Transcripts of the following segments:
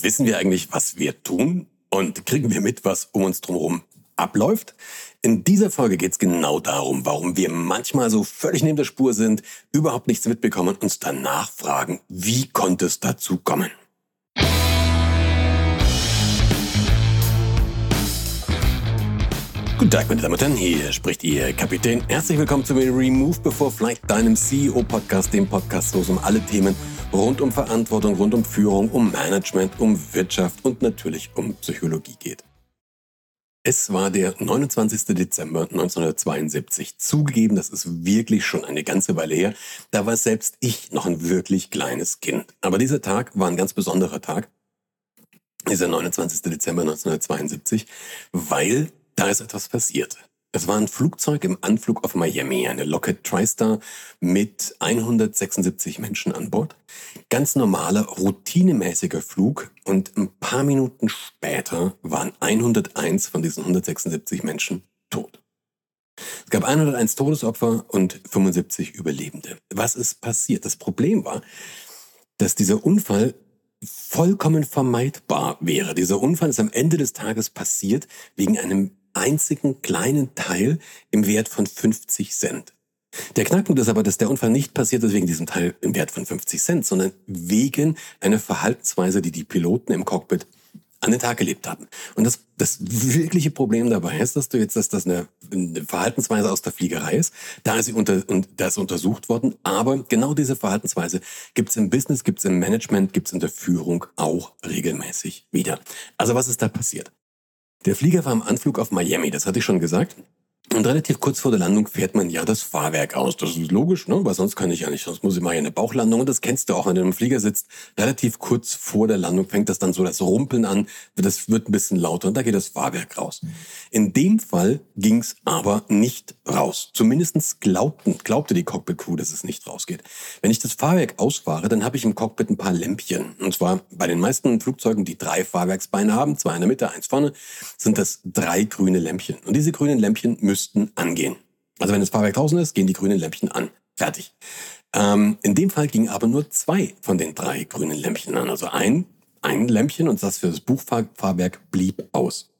Wissen wir eigentlich, was wir tun? Und kriegen wir mit, was um uns drumherum abläuft? In dieser Folge geht es genau darum, warum wir manchmal so völlig neben der Spur sind, überhaupt nichts mitbekommen und uns danach fragen, wie konnte es dazu kommen? Guten Tag, meine Damen und Herren, hier spricht Ihr Kapitän. Herzlich willkommen zu Remove Before Flight, deinem CEO-Podcast, dem Podcast, wo es um alle Themen rund um Verantwortung, rund um Führung, um Management, um Wirtschaft und natürlich um Psychologie geht. Es war der 29. Dezember 1972. Zugegeben, das ist wirklich schon eine ganze Weile her. Da war selbst ich noch ein wirklich kleines Kind. Aber dieser Tag war ein ganz besonderer Tag. Dieser 29. Dezember 1972, weil da ist etwas passiert. Es war ein Flugzeug im Anflug auf Miami, eine Lockheed TriStar mit 176 Menschen an Bord. Ganz normaler, routinemäßiger Flug und ein paar Minuten später waren 101 von diesen 176 Menschen tot. Es gab 101 Todesopfer und 75 Überlebende. Was ist passiert? Das Problem war, dass dieser Unfall vollkommen vermeidbar wäre. Dieser Unfall ist am Ende des Tages passiert wegen einem einzigen kleinen Teil im Wert von 50 Cent. Der Knackpunkt ist aber, dass der Unfall nicht passiert ist wegen diesem Teil im Wert von 50 Cent, sondern wegen einer Verhaltensweise, die die Piloten im Cockpit an den Tag gelebt haben. Und das, das wirkliche Problem dabei ist, dass du jetzt, dass das eine, eine Verhaltensweise aus der Fliegerei ist. Da ist sie unter, und da ist untersucht worden. Aber genau diese Verhaltensweise gibt es im Business, gibt es im Management, gibt es in der Führung auch regelmäßig wieder. Also was ist da passiert? Der Flieger war im Anflug auf Miami, das hatte ich schon gesagt. Und relativ kurz vor der Landung fährt man ja das Fahrwerk aus. Das ist logisch, ne? weil sonst kann ich ja nicht, sonst muss ich mal ja eine Bauchlandung. Und das kennst du auch, wenn du im Flieger sitzt. Relativ kurz vor der Landung fängt das dann so das Rumpeln an. Das wird ein bisschen lauter und da geht das Fahrwerk raus. In dem Fall ging's aber nicht raus. Zumindestens glaubten, glaubte die Cockpit-Crew, dass es nicht rausgeht. Wenn ich das Fahrwerk ausfahre, dann habe ich im Cockpit ein paar Lämpchen. Und zwar bei den meisten Flugzeugen, die drei Fahrwerksbeine haben, zwei in der Mitte, eins vorne, sind das drei grüne Lämpchen. Und diese grünen Lämpchen müssen müssten angehen. Also wenn das Fahrwerk draußen ist, gehen die grünen Lämpchen an. Fertig. Ähm, in dem Fall gingen aber nur zwei von den drei grünen Lämpchen an. Also ein, ein Lämpchen und das für das Buchfahrwerk blieb aus.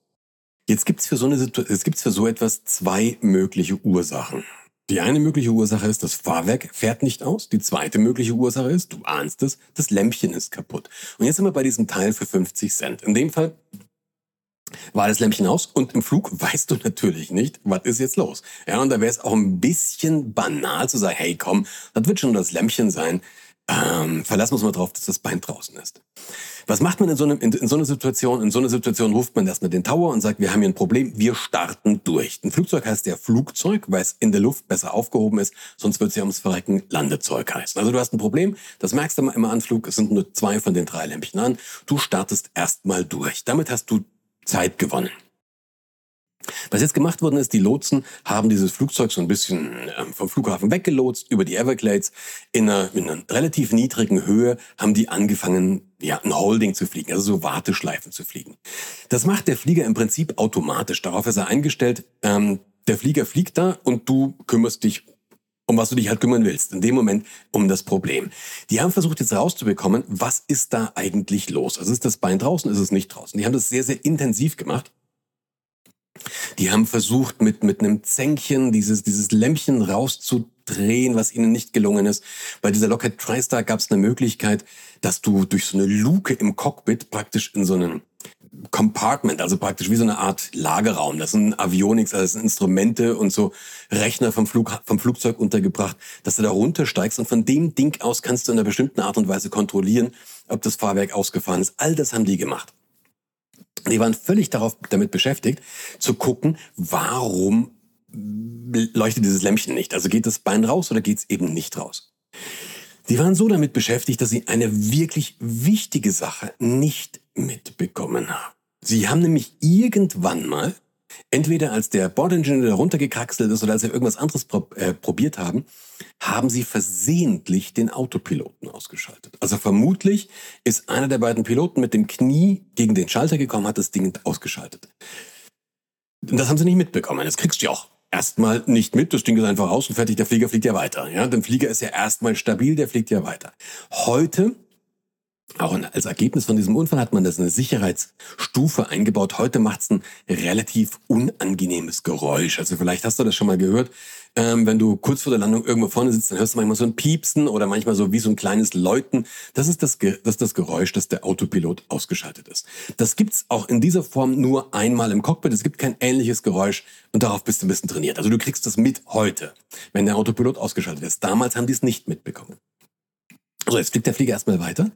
Jetzt gibt's für so es für so etwas zwei mögliche Ursachen. Die eine mögliche Ursache ist, das Fahrwerk fährt nicht aus. Die zweite mögliche Ursache ist, du ahnst es, das Lämpchen ist kaputt. Und jetzt sind wir bei diesem Teil für 50 Cent. In dem Fall war das Lämpchen aus und im Flug weißt du natürlich nicht, was ist jetzt los. Ja, und da wäre es auch ein bisschen banal zu sagen, hey komm, das wird schon das Lämpchen sein. Ähm, verlassen wir uns mal drauf, dass das Bein draußen ist. Was macht man in so, einem, in, in so einer Situation? In so einer Situation ruft man erstmal den Tower und sagt, wir haben hier ein Problem, wir starten durch. Ein Flugzeug heißt ja Flugzeug, weil es in der Luft besser aufgehoben ist, sonst wird es ja ums Verrecken Landezeug heißen. Also du hast ein Problem, das merkst du immer an Flug, es sind nur zwei von den drei Lämpchen an. Du startest erstmal durch. Damit hast du Zeit gewonnen. Was jetzt gemacht worden ist, die Lotsen haben dieses Flugzeug so ein bisschen ähm, vom Flughafen weggelotst, über die Everglades. In einer, in einer relativ niedrigen Höhe haben die angefangen, ja, ein Holding zu fliegen, also so Warteschleifen zu fliegen. Das macht der Flieger im Prinzip automatisch. Darauf ist er eingestellt, ähm, der Flieger fliegt da und du kümmerst dich um was du dich halt kümmern willst. In dem Moment um das Problem. Die haben versucht jetzt rauszubekommen, was ist da eigentlich los? Also ist das Bein draußen, ist es nicht draußen? Die haben das sehr, sehr intensiv gemacht. Die haben versucht, mit, mit einem Zänkchen dieses, dieses Lämpchen rauszudrehen, was ihnen nicht gelungen ist. Bei dieser Lockheed TriStar gab es eine Möglichkeit, dass du durch so eine Luke im Cockpit praktisch in so einen Compartment, also praktisch wie so eine Art Lagerraum. Das sind Avionics, also das sind Instrumente und so Rechner vom, Flug, vom Flugzeug untergebracht, dass du da runtersteigst und von dem Ding aus kannst du in einer bestimmten Art und Weise kontrollieren, ob das Fahrwerk ausgefahren ist. All das haben die gemacht. Die waren völlig darauf damit beschäftigt, zu gucken, warum leuchtet dieses Lämpchen nicht. Also geht das Bein raus oder geht es eben nicht raus? Die waren so damit beschäftigt, dass sie eine wirklich wichtige Sache nicht mitbekommen haben. Sie haben nämlich irgendwann mal, entweder als der Bordingenieur runtergekraxelt ist oder als sie irgendwas anderes prob äh, probiert haben, haben sie versehentlich den Autopiloten ausgeschaltet. Also vermutlich ist einer der beiden Piloten mit dem Knie gegen den Schalter gekommen, hat das Ding ausgeschaltet. Das haben sie nicht mitbekommen. Das kriegst du ja auch erstmal nicht mit. Das Ding ist einfach raus und fertig. Der Flieger fliegt ja weiter. Ja, der Flieger ist ja erstmal stabil, der fliegt ja weiter. Heute Auch als Ergebnis von diesem Unfall hat man das eine Sicherheitsstufe eingebaut. Heute macht es ein relativ unangenehmes Geräusch. Also vielleicht hast du das schon mal gehört. Ähm, wenn du kurz vor der Landung irgendwo vorne sitzt, dann hörst du manchmal so ein Piepsen oder manchmal so wie so ein kleines Läuten. Das ist das, das, ist das Geräusch, dass der Autopilot ausgeschaltet ist. Das gibt's auch in dieser Form nur einmal im Cockpit. Es gibt kein ähnliches Geräusch und darauf bist du ein bisschen trainiert. Also du kriegst das mit heute, wenn der Autopilot ausgeschaltet ist. Damals haben die es nicht mitbekommen. So, jetzt fliegt der Flieger erstmal weiter.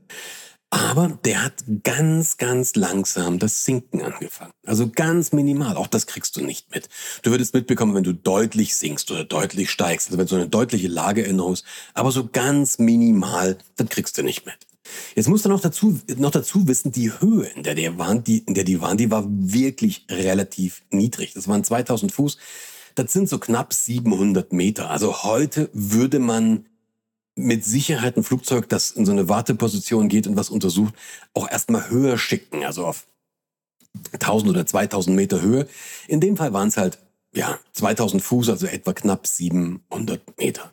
Aber der hat ganz, ganz langsam das Sinken angefangen. Also ganz minimal. Auch das kriegst du nicht mit. Du würdest mitbekommen, wenn du deutlich sinkst oder deutlich steigst. Also wenn so eine deutliche Lageänderung ist. Aber so ganz minimal, das kriegst du nicht mit. Jetzt musst du noch dazu, noch dazu wissen, die Höhe, in der, der waren, die, in der die waren, die war wirklich relativ niedrig. Das waren 2000 Fuß. Das sind so knapp 700 Meter. Also heute würde man mit Sicherheit ein Flugzeug, das in so eine Warteposition geht und was untersucht, auch erstmal höher schicken, also auf 1000 oder 2000 Meter Höhe. In dem Fall waren es halt, ja, 2000 Fuß, also etwa knapp 700 Meter.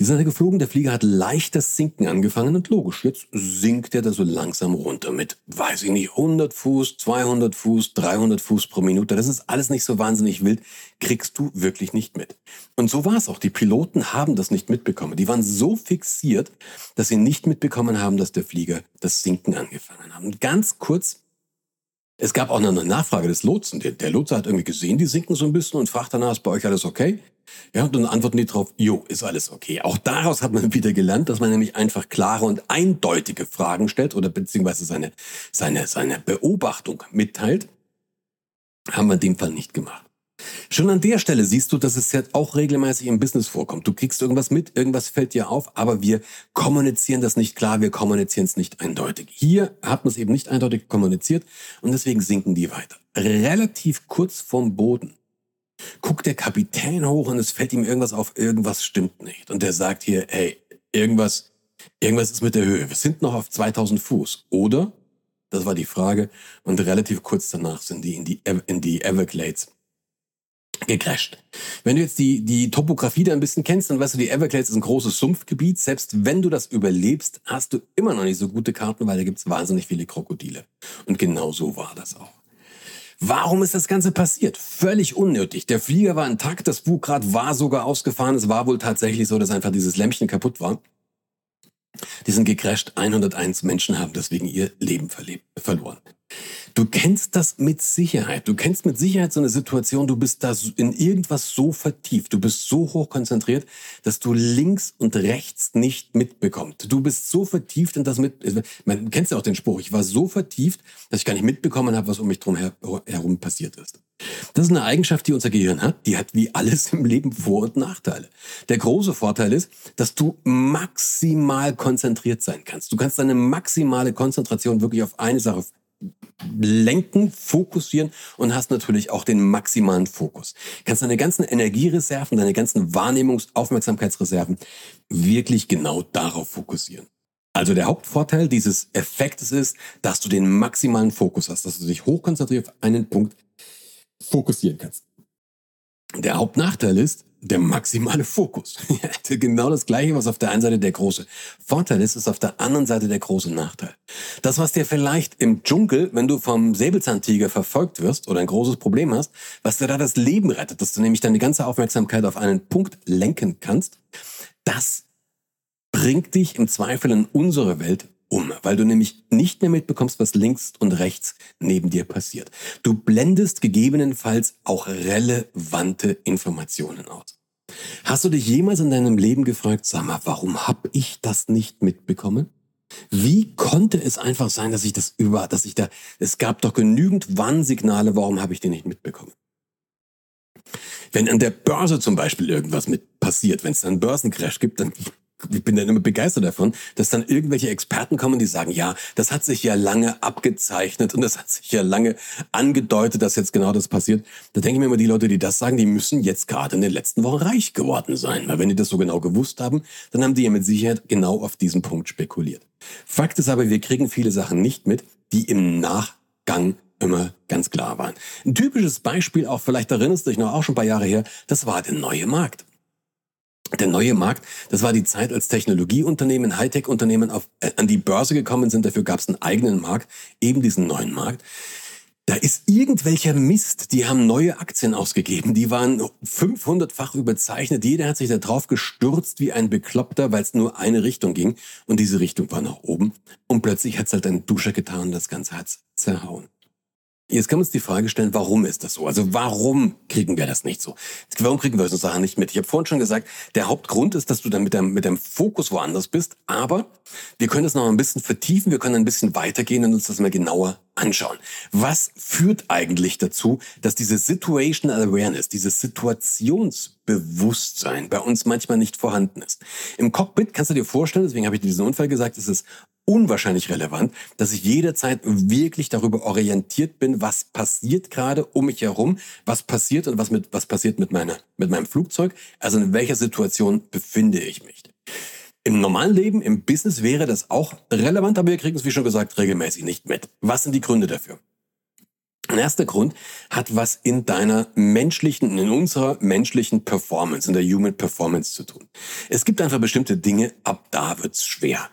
Die sind geflogen, der Flieger hat leichtes Sinken angefangen und logisch, jetzt sinkt er da so langsam runter mit, weiß ich nicht, 100 Fuß, 200 Fuß, 300 Fuß pro Minute. Das ist alles nicht so wahnsinnig wild, kriegst du wirklich nicht mit. Und so war es auch. Die Piloten haben das nicht mitbekommen. Die waren so fixiert, dass sie nicht mitbekommen haben, dass der Flieger das Sinken angefangen hat. Und ganz kurz es gab auch noch eine Nachfrage des Lotsen. Der, der Lotse hat irgendwie gesehen, die sinken so ein bisschen und fragt danach, ist bei euch alles okay? Ja, und dann antworten die drauf, jo, ist alles okay. Auch daraus hat man wieder gelernt, dass man nämlich einfach klare und eindeutige Fragen stellt oder beziehungsweise seine, seine, seine Beobachtung mitteilt. Haben wir in dem Fall nicht gemacht. Schon an der Stelle siehst du, dass es jetzt auch regelmäßig im Business vorkommt. Du kriegst irgendwas mit, irgendwas fällt dir auf, aber wir kommunizieren das nicht klar, wir kommunizieren es nicht eindeutig. Hier hat man es eben nicht eindeutig kommuniziert und deswegen sinken die weiter. Relativ kurz vom Boden guckt der Kapitän hoch und es fällt ihm irgendwas auf, irgendwas stimmt nicht. Und der sagt hier, hey, irgendwas, irgendwas ist mit der Höhe. Wir sind noch auf 2000 Fuß. Oder? Das war die Frage. Und relativ kurz danach sind die in die, in die Everglades gecrasht. Wenn du jetzt die, die Topografie da ein bisschen kennst, dann weißt du, die Everglades ist ein großes Sumpfgebiet. Selbst wenn du das überlebst, hast du immer noch nicht so gute Karten, weil da gibt's wahnsinnig viele Krokodile. Und genau so war das auch. Warum ist das Ganze passiert? Völlig unnötig. Der Flieger war intakt, das Bugrad war sogar ausgefahren. Es war wohl tatsächlich so, dass einfach dieses Lämpchen kaputt war. Die sind gecrasht. 101 Menschen haben deswegen ihr Leben verloren. Du kennst das mit Sicherheit. Du kennst mit Sicherheit so eine Situation, du bist da in irgendwas so vertieft, du bist so hoch konzentriert, dass du links und rechts nicht mitbekommst. Du bist so vertieft in das mit, man kennst ja auch den Spruch, ich war so vertieft, dass ich gar nicht mitbekommen habe, was um mich drum herum passiert ist. Das ist eine Eigenschaft, die unser Gehirn hat. Die hat wie alles im Leben Vor- und Nachteile. Der große Vorteil ist, dass du maximal konzentriert sein kannst. Du kannst deine maximale Konzentration wirklich auf eine Sache lenken, fokussieren und hast natürlich auch den maximalen Fokus. Kannst deine ganzen Energiereserven, deine ganzen Wahrnehmungs-, Aufmerksamkeitsreserven wirklich genau darauf fokussieren. Also der Hauptvorteil dieses Effektes ist, dass du den maximalen Fokus hast, dass du dich hochkonzentriert auf einen Punkt fokussieren kannst. Der Hauptnachteil ist, der maximale Fokus. genau das Gleiche, was auf der einen Seite der große Vorteil ist, ist auf der anderen Seite der große Nachteil. Das, was dir vielleicht im Dschungel, wenn du vom Säbelzahntiger verfolgt wirst oder ein großes Problem hast, was dir da das Leben rettet, dass du nämlich deine ganze Aufmerksamkeit auf einen Punkt lenken kannst, das bringt dich im Zweifel in unsere Welt um, weil du nämlich nicht mehr mitbekommst, was links und rechts neben dir passiert. Du blendest gegebenenfalls auch relevante Informationen aus. Hast du dich jemals in deinem Leben gefragt, sag mal, warum habe ich das nicht mitbekommen? Wie konnte es einfach sein, dass ich das über, dass ich da, es gab doch genügend Warnsignale, warum habe ich die nicht mitbekommen? Wenn an der Börse zum Beispiel irgendwas mit passiert, wenn es einen Börsencrash gibt, dann ich bin dann immer begeistert davon, dass dann irgendwelche Experten kommen, die sagen, ja, das hat sich ja lange abgezeichnet und das hat sich ja lange angedeutet, dass jetzt genau das passiert. Da denke ich mir immer, die Leute, die das sagen, die müssen jetzt gerade in den letzten Wochen reich geworden sein. Weil wenn die das so genau gewusst haben, dann haben die ja mit Sicherheit genau auf diesen Punkt spekuliert. Fakt ist aber, wir kriegen viele Sachen nicht mit, die im Nachgang immer ganz klar waren. Ein typisches Beispiel, auch vielleicht erinnerst du dich noch auch schon ein paar Jahre her, das war der neue Markt. Der neue Markt, das war die Zeit, als Technologieunternehmen, Hightech-Unternehmen äh, an die Börse gekommen sind. Dafür gab es einen eigenen Markt, eben diesen neuen Markt. Da ist irgendwelcher Mist, die haben neue Aktien ausgegeben, die waren 500-fach überzeichnet, jeder hat sich da drauf gestürzt wie ein Bekloppter, weil es nur eine Richtung ging und diese Richtung war nach oben und plötzlich hat es halt ein Duscher getan und das Ganze hat's zerhauen. Jetzt kann man uns die Frage stellen, warum ist das so? Also warum kriegen wir das nicht so? Warum kriegen wir so Sachen nicht mit? Ich habe vorhin schon gesagt, der Hauptgrund ist, dass du dann mit deinem, mit deinem Fokus woanders bist. Aber wir können das noch ein bisschen vertiefen, wir können ein bisschen weitergehen und uns das mal genauer anschauen. Was führt eigentlich dazu, dass diese Situational Awareness, dieses Situationsbewusstsein bei uns manchmal nicht vorhanden ist? Im Cockpit kannst du dir vorstellen, deswegen habe ich diesen Unfall gesagt, es ist unwahrscheinlich relevant, dass ich jederzeit wirklich darüber orientiert bin, was passiert gerade um mich herum, was passiert und was mit was passiert mit meiner mit meinem Flugzeug, also in welcher Situation befinde ich mich. Im normalen Leben, im Business wäre das auch relevant, aber wir kriegen es, wie schon gesagt, regelmäßig nicht mit. Was sind die Gründe dafür? Ein erster Grund hat was in deiner menschlichen, in unserer menschlichen Performance, in der Human Performance zu tun. Es gibt einfach bestimmte Dinge, ab da wird's schwer.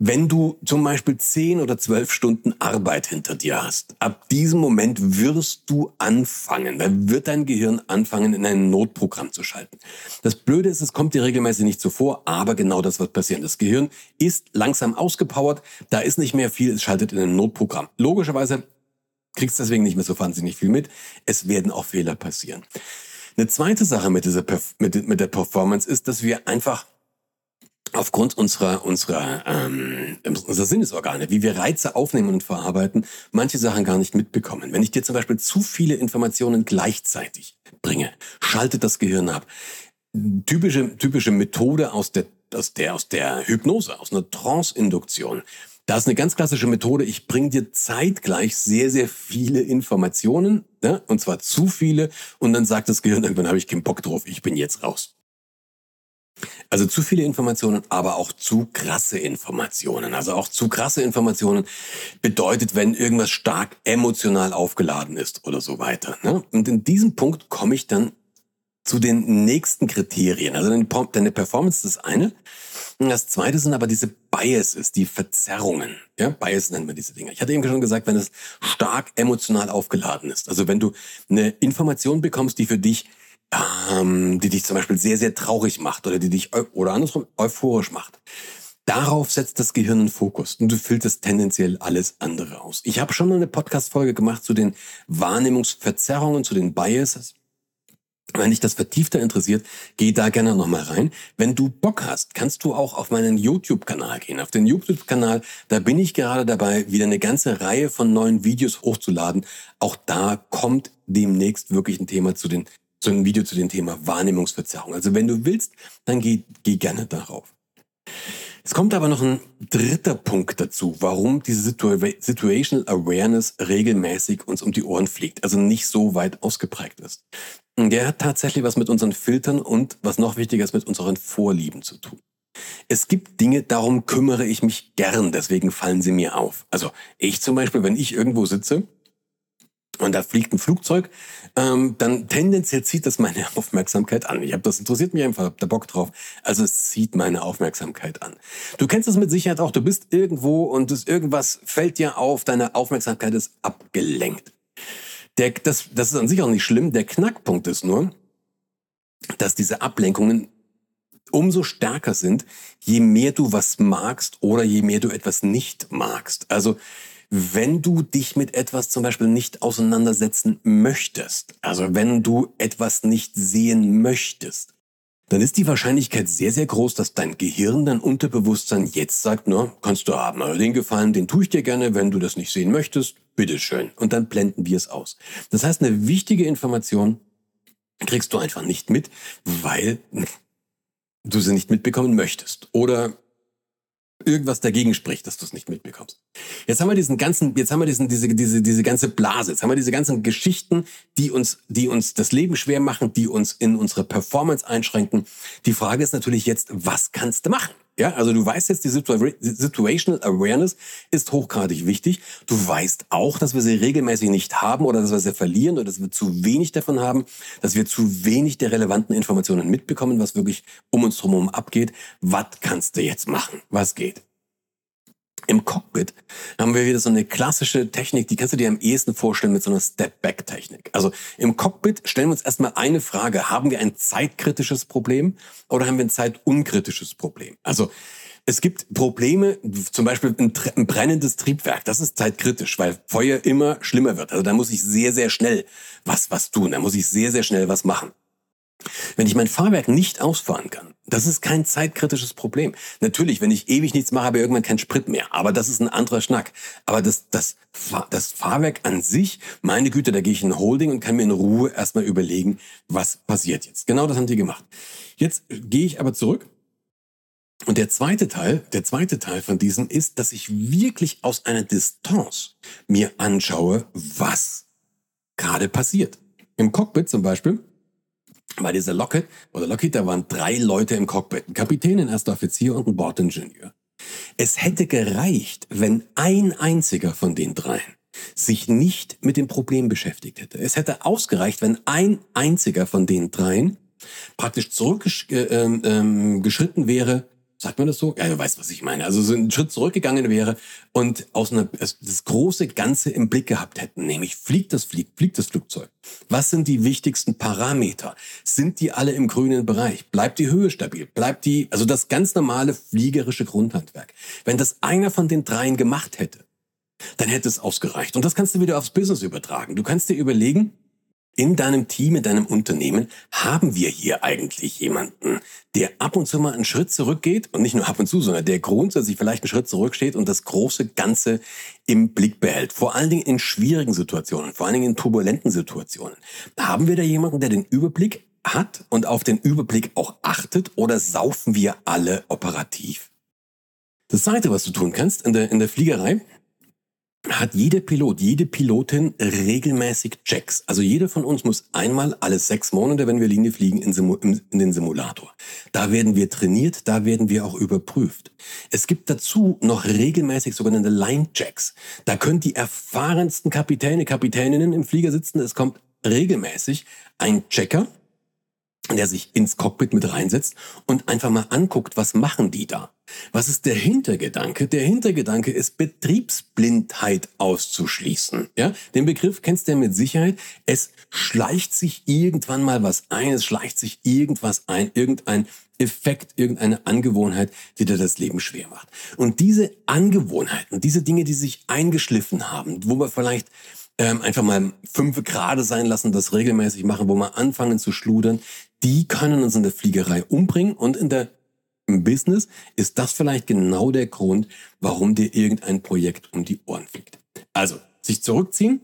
Wenn du zum Beispiel zehn oder zwölf Stunden Arbeit hinter dir hast, ab diesem Moment wirst du anfangen, dann wird dein Gehirn anfangen, in ein Notprogramm zu schalten. Das Blöde ist, es kommt dir regelmäßig nicht so vor, aber genau das wird passieren. Das Gehirn ist langsam ausgepowert, da ist nicht mehr viel, es schaltet in ein Notprogramm. Logischerweise kriegst du deswegen nicht mehr so wahnsinnig viel mit. Es werden auch Fehler passieren. Eine zweite Sache mit, dieser, mit, mit der Performance ist, dass wir einfach aufgrund unserer unserer ähm, unserer Sinnesorgane, wie wir Reize aufnehmen und verarbeiten, manche Sachen gar nicht mitbekommen. Wenn ich dir zum Beispiel zu viele Informationen gleichzeitig bringe, schaltet das Gehirn ab. Typische typische Methode aus der aus der aus der Hypnose, aus einer Trance-Induktion. Da ist eine ganz klassische Methode. Ich bringe dir zeitgleich sehr, sehr viele Informationen, ne? und zwar zu viele, und dann sagt das Gehirn, irgendwann habe ich keinen Bock drauf, ich bin jetzt raus. Also zu viele Informationen, aber auch zu krasse Informationen. Also auch zu krasse Informationen bedeutet, wenn irgendwas stark emotional aufgeladen ist oder so weiter. Ne? Und in diesem Punkt komme ich dann zu den nächsten Kriterien. Also deine Performance ist das eine. Und das zweite sind aber diese Biases, die Verzerrungen. Ja, Bias nennen wir diese Dinge. Ich hatte eben schon gesagt, wenn es stark emotional aufgeladen ist. Also wenn du eine Information bekommst, die für dich ähm, die dich zum Beispiel sehr, sehr traurig macht oder die dich oder andersrum euphorisch macht. Darauf setzt das Gehirn einen Fokus und du filterst tendenziell alles andere aus. Ich habe schon mal eine Podcast-Folge gemacht zu den Wahrnehmungsverzerrungen, zu den Biases. Wenn dich das vertiefter interessiert, geh da gerne nochmal rein. Wenn du Bock hast, kannst du auch auf meinen YouTube-Kanal gehen. Auf den YouTube-Kanal, da bin ich gerade dabei, wieder eine ganze Reihe von neuen Videos hochzuladen. Auch da kommt demnächst wirklich ein Thema zu den so ein Video zu dem Thema Wahrnehmungsverzerrung. Also wenn du willst, dann geh, geh gerne darauf. Es kommt aber noch ein dritter Punkt dazu, warum diese Situa Situational Awareness regelmäßig uns um die Ohren fliegt, also nicht so weit ausgeprägt ist. Der hat tatsächlich was mit unseren Filtern und, was noch wichtiger ist, mit unseren Vorlieben zu tun. Es gibt Dinge, darum kümmere ich mich gern, deswegen fallen sie mir auf. Also ich zum Beispiel, wenn ich irgendwo sitze und da fliegt ein Flugzeug, ähm, dann tendenziell zieht das meine Aufmerksamkeit an. Ich habe das interessiert mich einfach, hab da Bock drauf. Also es zieht meine Aufmerksamkeit an. Du kennst das mit Sicherheit auch. Du bist irgendwo und das irgendwas fällt dir auf, deine Aufmerksamkeit ist abgelenkt. Der, das, das ist an sich auch nicht schlimm. Der Knackpunkt ist nur, dass diese Ablenkungen umso stärker sind, je mehr du was magst oder je mehr du etwas nicht magst. Also wenn du dich mit etwas zum Beispiel nicht auseinandersetzen möchtest, also wenn du etwas nicht sehen möchtest, dann ist die Wahrscheinlichkeit sehr, sehr groß, dass dein Gehirn, dein Unterbewusstsein jetzt sagt, na, kannst du haben, aber den Gefallen, den tue ich dir gerne, wenn du das nicht sehen möchtest, bitteschön. Und dann blenden wir es aus. Das heißt, eine wichtige Information kriegst du einfach nicht mit, weil du sie nicht mitbekommen möchtest. Oder irgendwas dagegen spricht, dass du es nicht mitbekommst. Jetzt haben wir diesen ganzen, jetzt haben wir diesen, diese, diese, diese ganze Blase, jetzt haben wir diese ganzen Geschichten, die uns, die uns das Leben schwer machen, die uns in unsere Performance einschränken. Die Frage ist natürlich jetzt, was kannst du machen? Ja, also du weißt jetzt, die Situational Awareness ist hochgradig wichtig. Du weißt auch, dass wir sie regelmäßig nicht haben oder dass wir sie verlieren oder dass wir zu wenig davon haben, dass wir zu wenig der relevanten Informationen mitbekommen, was wirklich um uns herum abgeht. Was kannst du jetzt machen? Was geht? Im Cockpit haben wir wieder so eine klassische Technik, die kannst du dir am ehesten vorstellen mit so einer Step-Back-Technik. Also im Cockpit stellen wir uns erstmal eine Frage, haben wir ein zeitkritisches Problem oder haben wir ein zeitunkritisches Problem? Also es gibt Probleme, zum Beispiel ein, ein, brennendes Triebwerk, das ist zeitkritisch, weil Feuer immer schlimmer wird. Also da muss ich sehr, sehr schnell was, was tun, da muss ich sehr, sehr schnell was machen. Wenn ich mein Fahrwerk nicht ausfahren kann, das ist kein zeitkritisches Problem. Natürlich, wenn ich ewig nichts mache, habe ich irgendwann keinen Sprit mehr. Aber das ist ein anderer Schnack. Aber das, das, das Fahrwerk an sich, meine Güte, da gehe ich in Holding und kann mir in Ruhe erstmal überlegen, was passiert jetzt. Genau das haben die gemacht. Jetzt gehe ich aber zurück. Und der zweite Teil, der zweite Teil von diesem ist, dass ich wirklich aus einer Distanz mir anschaue, was gerade passiert. Im Cockpit zum Beispiel bei dieser Lockheed oder Lockheed, da waren drei Leute im Cockpit, ein Kapitän, ein erster Offizier und ein Bordingenieur. Es hätte gereicht, wenn ein einziger von den dreien sich nicht mit dem Problem beschäftigt hätte. Es hätte ausgereicht, wenn ein einziger von den dreien praktisch zurückgeschritten äh, ähm wäre Sagt man das so? Ja, du weißt, was ich meine. Also so einen Schritt zurückgegangen wäre und aus einer, das große Ganze im Blick gehabt hätten. Nämlich, fliegt das fliegt, fliegt das Flugzeug? Was sind die wichtigsten Parameter? Sind die alle im grünen Bereich? Bleibt die Höhe stabil? Bleibt die, also das ganz normale fliegerische Grundhandwerk. Wenn das einer von den dreien gemacht hätte, dann hätte es ausgereicht. Und das kannst du wieder aufs Business übertragen. Du kannst dir überlegen, in deinem Team, in deinem Unternehmen, haben wir hier eigentlich jemanden, der ab und zu mal einen Schritt zurückgeht und nicht nur ab und zu, sondern der grundsätzlich vielleicht einen Schritt zurücksteht und das große Ganze im Blick behält. Vor allen Dingen in schwierigen Situationen, vor allen Dingen in turbulenten Situationen. Haben wir da jemanden, der den Überblick hat und auf den Überblick auch achtet oder saufen wir alle operativ? Das zweite, was du tun kannst in der, in der Fliegerei, hat jeder Pilot, jede Pilotin regelmäßig Checks. Also jeder von uns muss einmal alle sechs Monate, wenn wir Linie fliegen, in, Simu in, den Simulator. Da werden wir trainiert, da werden wir auch überprüft. Es gibt dazu noch regelmäßig sogenannte Line-Checks. Da können die erfahrensten Kapitäne, Kapitäninnen im Flieger sitzen. Es kommt regelmäßig ein Checker, der sich ins Cockpit mit reinsetzt und einfach mal anguckt, was machen die da? Was ist der Hintergedanke? Der Hintergedanke ist Betriebsblindheit auszuschließen. Ja, den Begriff kennst du ja mit Sicherheit. Es schleicht sich irgendwann mal was ein, es schleicht sich irgendwas ein, irgendein Effekt, irgendeine Angewohnheit, die dir das Leben schwer macht. Und diese Angewohnheiten, diese Dinge, die sich eingeschliffen haben, wo wir vielleicht ähm, einfach mal fünf Grade sein lassen, das regelmäßig machen, wo wir anfangen zu schludern, die können uns in der Fliegerei umbringen und in der im Business ist das vielleicht genau der Grund, warum dir irgendein Projekt um die Ohren fliegt. Also, sich zurückziehen,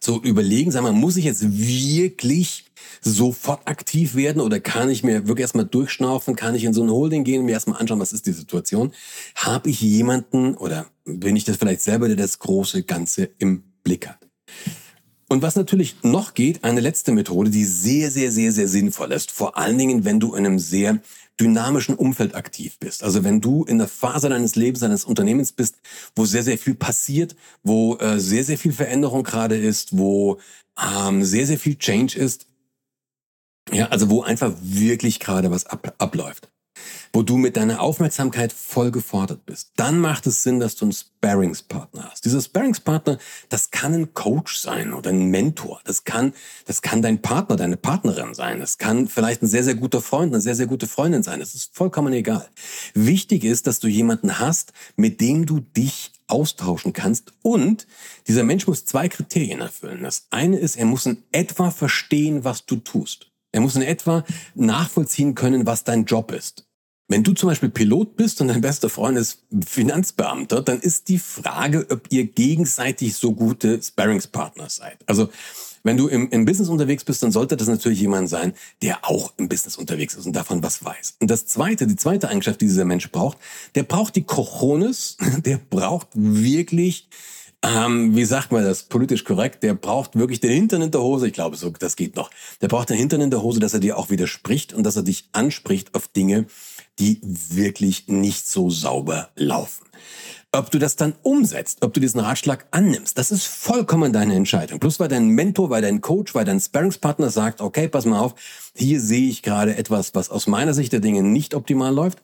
zu überlegen, sag mal, muss ich jetzt wirklich sofort aktiv werden oder kann ich mir wirklich erstmal durchschnaufen, kann ich in so ein Holding gehen und mir erstmal anschauen, was ist die Situation? Habe ich jemanden oder bin ich das vielleicht selber, der das große Ganze im Blick hat? Und was natürlich noch geht, eine letzte Methode, die sehr, sehr, sehr, sehr sinnvoll ist. Vor allen Dingen, wenn du in einem sehr dynamischen Umfeld aktiv bist. Also wenn du in der Phase deines Lebens, deines Unternehmens bist, wo sehr, sehr viel passiert, wo äh, sehr, sehr viel Veränderung gerade ist, wo ähm, sehr, sehr viel Change ist. Ja, also wo einfach wirklich gerade was ab, abläuft wo du mit deiner Aufmerksamkeit voll gefordert bist, dann macht es Sinn, dass du einen Sparringspartner hast. Dieser Sparringspartner, das kann ein Coach sein oder ein Mentor. Das kann, das kann dein Partner, deine Partnerin sein. Das kann vielleicht ein sehr, sehr guter Freund, eine sehr, sehr gute Freundin sein. Das ist vollkommen egal. Wichtig ist, dass du jemanden hast, mit dem du dich austauschen kannst. Und dieser Mensch muss zwei Kriterien erfüllen. Das eine ist, er muss in etwa verstehen, was du tust. Er muss in etwa nachvollziehen können, was dein Job ist. Wenn du zum Beispiel Pilot bist und dein bester Freund ist Finanzbeamter, dann ist die Frage, ob ihr gegenseitig so gute Sparringspartner seid. Also wenn du im, im Business unterwegs bist, dann sollte das natürlich jemand sein, der auch im Business unterwegs ist und davon was weiß. Und das zweite, die zweite Eigenschaft, die dieser Mensch braucht, der braucht die Cojones, der braucht wirklich ähm, wie sagt man das politisch korrekt, der braucht wirklich den Hintern in der Hose, ich glaube, so, das geht noch. Der braucht den Hintern in der Hose, dass er dir auch widerspricht und dass er dich anspricht auf Dinge, die wirklich nicht so sauber laufen. Ob du das dann umsetzt, ob du diesen Ratschlag annimmst, das ist vollkommen deine Entscheidung. Plus weil dein Mentor, weil dein Coach, weil dein Sparringspartner sagt, okay, pass mal auf, hier sehe ich gerade etwas, was aus meiner Sicht der Dinge nicht optimal läuft.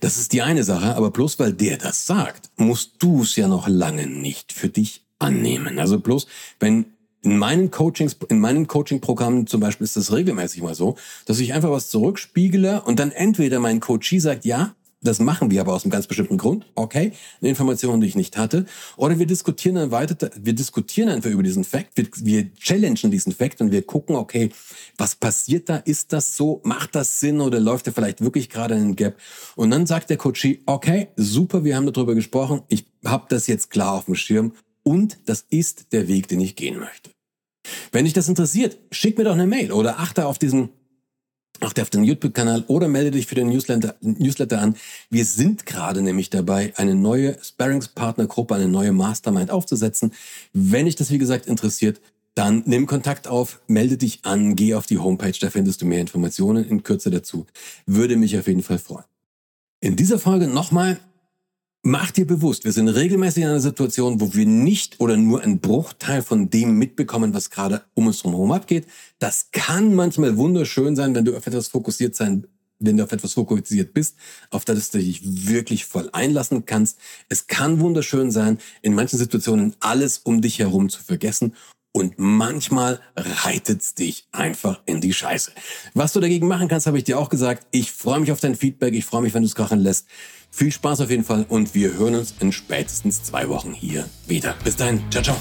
Das ist die eine Sache, aber bloß weil der das sagt, musst du es ja noch lange nicht für dich annehmen. Also bloß, wenn in meinen Coachings, in meinen Coaching-Programmen zum Beispiel ist das regelmäßig mal so, dass ich einfach was zurückspiegele und dann entweder mein Coachie sagt, ja, das machen wir aber aus einem ganz bestimmten Grund. Okay, eine Information, die ich nicht hatte. Oder wir diskutieren dann weiter, wir diskutieren einfach über diesen Fact, wir, wir challengen diesen Fact und wir gucken, okay, was passiert da? Ist das so? Macht das Sinn oder läuft er vielleicht wirklich gerade in einen Gap? Und dann sagt der Coachie, okay, super, wir haben darüber gesprochen, ich habe das jetzt klar auf dem Schirm und das ist der Weg, den ich gehen möchte. Wenn dich das interessiert, schick mir doch eine Mail oder achte auf diesen achte auf den YouTube-Kanal oder melde dich für den Newsletter, Newsletter an. Wir sind gerade nämlich dabei, eine neue Sparringspartnergruppe, eine neue Mastermind aufzusetzen. Wenn dich das, wie gesagt, interessiert, dann nimm Kontakt auf, melde dich an, geh auf die Homepage, da findest du mehr Informationen in Kürze dazu. Würde mich auf jeden Fall freuen. In dieser Folge nochmal Mach dir bewusst, wir sind regelmäßig in einer Situation, wo wir nicht oder nur einen Bruchteil von dem mitbekommen, was gerade um uns herum abgeht. Das kann manchmal wunderschön sein, wenn du auf etwas fokussiert sein, wenn du auf etwas fokussiert bist, auf das du dich wirklich voll einlassen kannst. Es kann wunderschön sein, in manchen Situationen alles um dich herum zu vergessen und manchmal reitet's dich einfach in die Scheiße. Was du dagegen machen kannst, habe ich dir auch gesagt. Ich freue mich auf dein Feedback. Ich freue mich, wenn du es krachen lässt. Viel Spaß auf jeden Fall und wir hören uns in spätestens zwei Wochen hier wieder. Bis dahin, ciao, ciao.